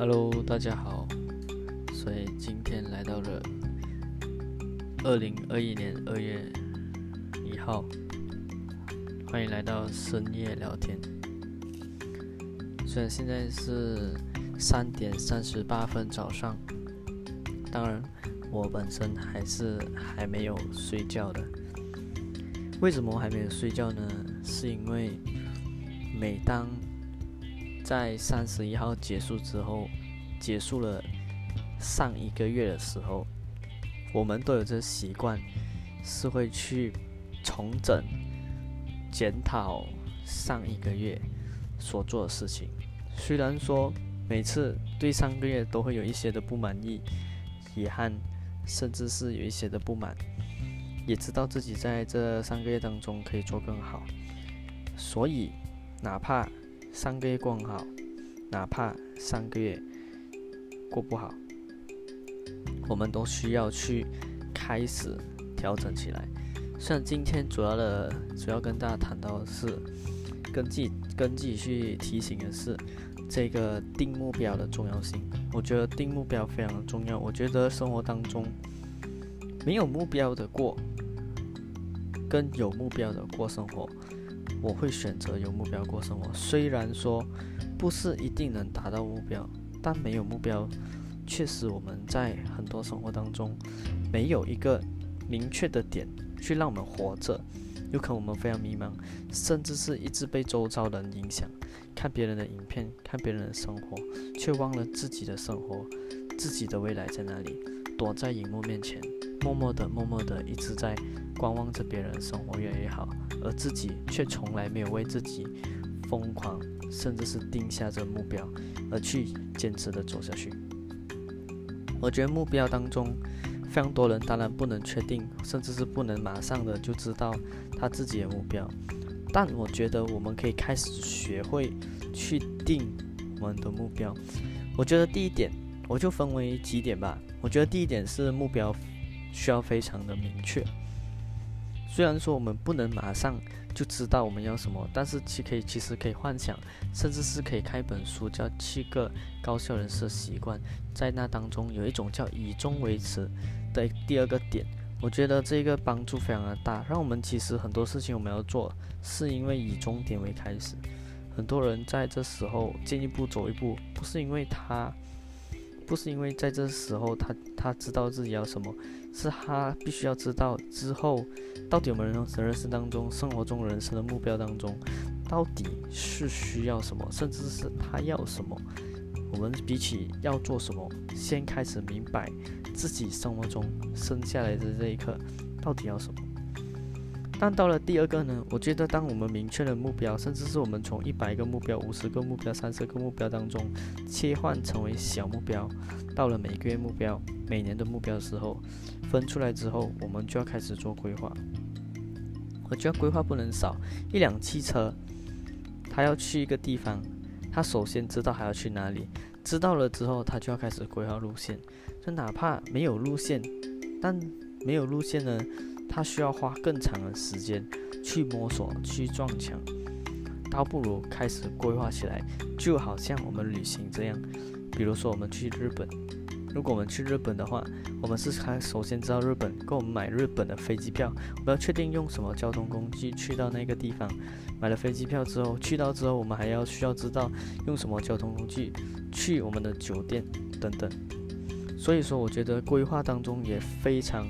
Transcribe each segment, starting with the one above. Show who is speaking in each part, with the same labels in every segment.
Speaker 1: Hello，大家好。所以今天来到了二零二一年二月一号，欢迎来到深夜聊天。虽然现在是三点三十八分早上，当然我本身还是还没有睡觉的。为什么还没有睡觉呢？是因为每当在三十一号结束之后，结束了上一个月的时候，我们都有这习惯，是会去重整、检讨上一个月所做的事情。虽然说每次对上个月都会有一些的不满意、遗憾，甚至是有一些的不满。也知道自己在这三个月当中可以做更好，所以哪怕三个月过很好，哪怕三个月过不好，我们都需要去开始调整起来。像今天主要的主要跟大家谈到的是，跟自己跟自己去提醒的是这个定目标的重要性。我觉得定目标非常重要。我觉得生活当中没有目标的过。跟有目标的过生活，我会选择有目标过生活。虽然说不是一定能达到目标，但没有目标，确实我们在很多生活当中没有一个明确的点去让我们活着，有可能我们非常迷茫，甚至是一直被周遭人影响，看别人的影片，看别人的生活，却忘了自己的生活，自己的未来在哪里，躲在荧幕面前。默默的，默默的，一直在观望着别人生活越来越好，而自己却从来没有为自己疯狂，甚至是定下这目标，而去坚持的走下去。我觉得目标当中，非常多人当然不能确定，甚至是不能马上的就知道他自己的目标，但我觉得我们可以开始学会去定我们的目标。我觉得第一点，我就分为几点吧。我觉得第一点是目标。需要非常的明确。虽然说我们不能马上就知道我们要什么，但是其可以其实可以幻想，甚至是可以开一本书叫《七个高效人士的习惯》。在那当中有一种叫以终为始的第二个点，我觉得这个帮助非常的大。让我们其实很多事情我们要做，是因为以终点为开始。很多人在这时候进一步走一步，不是因为他。不是因为在这时候他他知道自己要什么，是他必须要知道之后到底我们人生人生当中生活中人生的目标当中到底是需要什么，甚至是他要什么。我们比起要做什么，先开始明白自己生活中生下来的这一刻到底要什么。但到了第二个呢？我觉得，当我们明确了目标，甚至是我们从一百个目标、五十个目标、三十个目标当中切换成为小目标，到了每个月目标、每年的目标的时候，分出来之后，我们就要开始做规划。我觉得规划不能少。一辆汽车，他要去一个地方，他首先知道还要去哪里，知道了之后，他就要开始规划路线。就哪怕没有路线，但没有路线呢？他需要花更长的时间去摸索、去撞墙，倒不如开始规划起来，就好像我们旅行这样。比如说，我们去日本，如果我们去日本的话，我们是开首先知道日本，跟我们买日本的飞机票，我们要确定用什么交通工具去到那个地方。买了飞机票之后，去到之后，我们还要需要知道用什么交通工具去我们的酒店等等。所以说，我觉得规划当中也非常。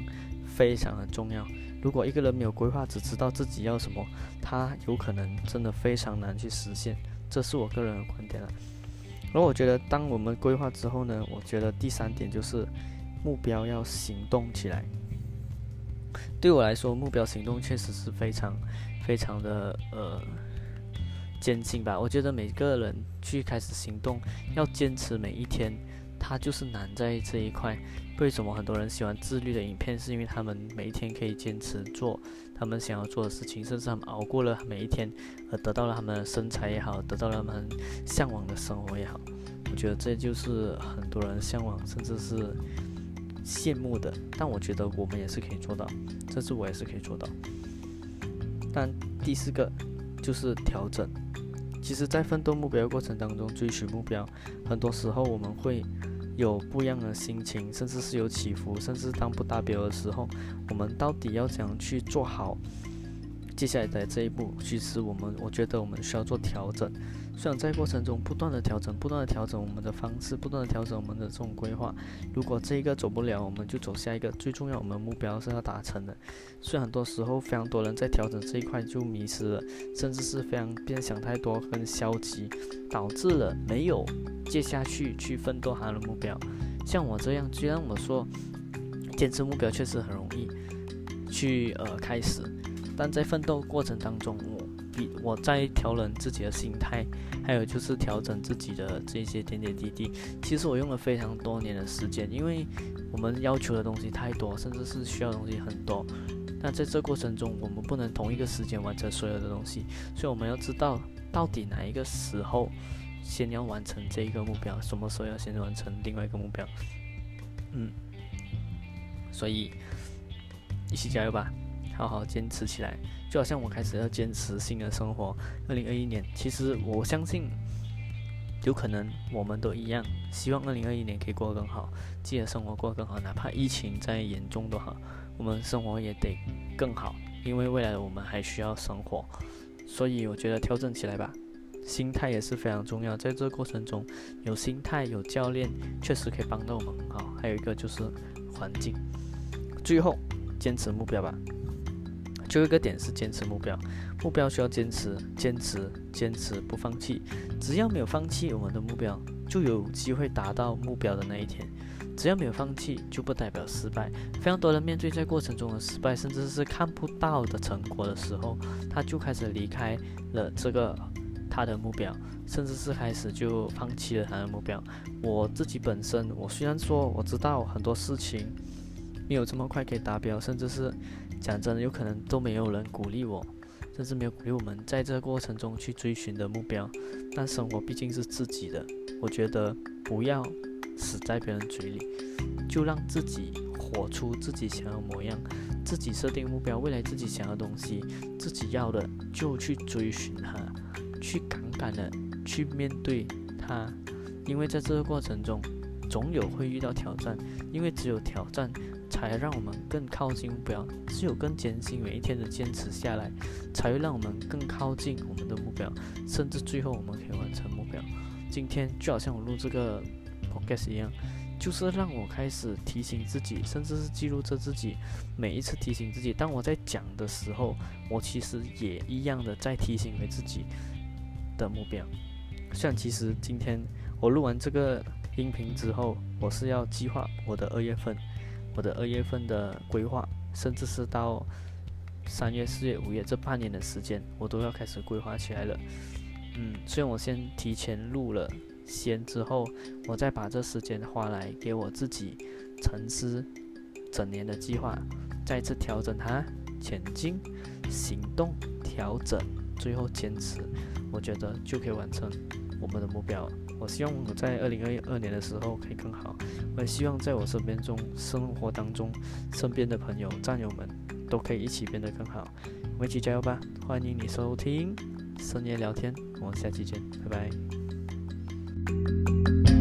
Speaker 1: 非常的重要。如果一个人没有规划，只知道自己要什么，他有可能真的非常难去实现。这是我个人的观点了。而我觉得，当我们规划之后呢，我觉得第三点就是目标要行动起来。对我来说，目标行动确实是非常非常的呃艰辛吧。我觉得每个人去开始行动，要坚持每一天。它就是难在这一块。为什么很多人喜欢自律的影片？是因为他们每一天可以坚持做他们想要做的事情，甚至他们熬过了每一天，而得到了他们的身材也好，得到了他们向往的生活也好。我觉得这就是很多人向往，甚至是羡慕的。但我觉得我们也是可以做到，这次我也是可以做到。但第四个就是调整，其实，在奋斗目标过程当中，追寻目标，很多时候我们会有不一样的心情，甚至是有起伏，甚至当不达标的时候，我们到底要怎样去做好？接下来的这一步，其实我们我觉得我们需要做调整。虽然在过程中不断的调整，不断的调整我们的方式，不断的调整我们的这种规划。如果这一个走不了，我们就走下一个。最重要，我们目标是要达成的。虽然很多时候非常多人在调整这一块就迷失了，甚至是非常变想太多，很消极，导致了没有接下去去奋斗他的目标。像我这样，虽然我说坚持目标确实很容易去呃开始。但在奋斗过程当中，我比我在调整自己的心态，还有就是调整自己的这些点点滴滴。其实我用了非常多年的时间，因为我们要求的东西太多，甚至是需要的东西很多。那在这过程中，我们不能同一个时间完成所有的东西，所以我们要知道到底哪一个时候先要完成这一个目标，什么时候要先完成另外一个目标。嗯，所以一起加油吧！好好坚持起来，就好像我开始要坚持新的生活。二零二一年，其实我相信，有可能我们都一样，希望二零二一年可以过得更好，自己的生活过得更好，哪怕疫情再严重都好，我们生活也得更好，因为未来的我们还需要生活。所以我觉得调整起来吧，心态也是非常重要。在这个过程中，有心态，有教练，确实可以帮到我们很好。还有一个就是环境。最后，坚持目标吧。就一个点是坚持目标，目标需要坚持，坚持，坚持，不放弃。只要没有放弃我们的目标，就有机会达到目标的那一天。只要没有放弃，就不代表失败。非常多人面对在过程中的失败，甚至是看不到的成果的时候，他就开始离开了这个他的目标，甚至是开始就放弃了他的目标。我自己本身，我虽然说我知道很多事情没有这么快可以达标，甚至是。讲真的，有可能都没有人鼓励我，甚至没有鼓励我们在这个过程中去追寻的目标。但生活毕竟是自己的，我觉得不要死在别人嘴里，就让自己活出自己想要模样，自己设定目标，未来自己想要东西，自己要的就去追寻它，去敢敢的去面对它，因为在这个过程中，总有会遇到挑战，因为只有挑战。才让我们更靠近目标，只有更艰辛每一天的坚持下来，才会让我们更靠近我们的目标，甚至最后我们可以完成目标。今天就好像我录这个 podcast 一样，就是让我开始提醒自己，甚至是记录着自己每一次提醒自己。当我在讲的时候，我其实也一样的在提醒自己的目标。像其实今天我录完这个音频之后，我是要计划我的二月份。我的二月份的规划，甚至是到三月、四月、五月这半年的时间，我都要开始规划起来了。嗯，虽然我先提前录了先，之后我再把这时间花来给我自己沉思整年的计划，再次调整它，前进、行动、调整，最后坚持，我觉得就可以完成我们的目标。我希望我在二零二二年的时候可以更好。我也希望在我身边中生活当中，身边的朋友、战友们都可以一起变得更好。我们一起加油吧！欢迎你收听深夜聊天，我们下期见，拜拜。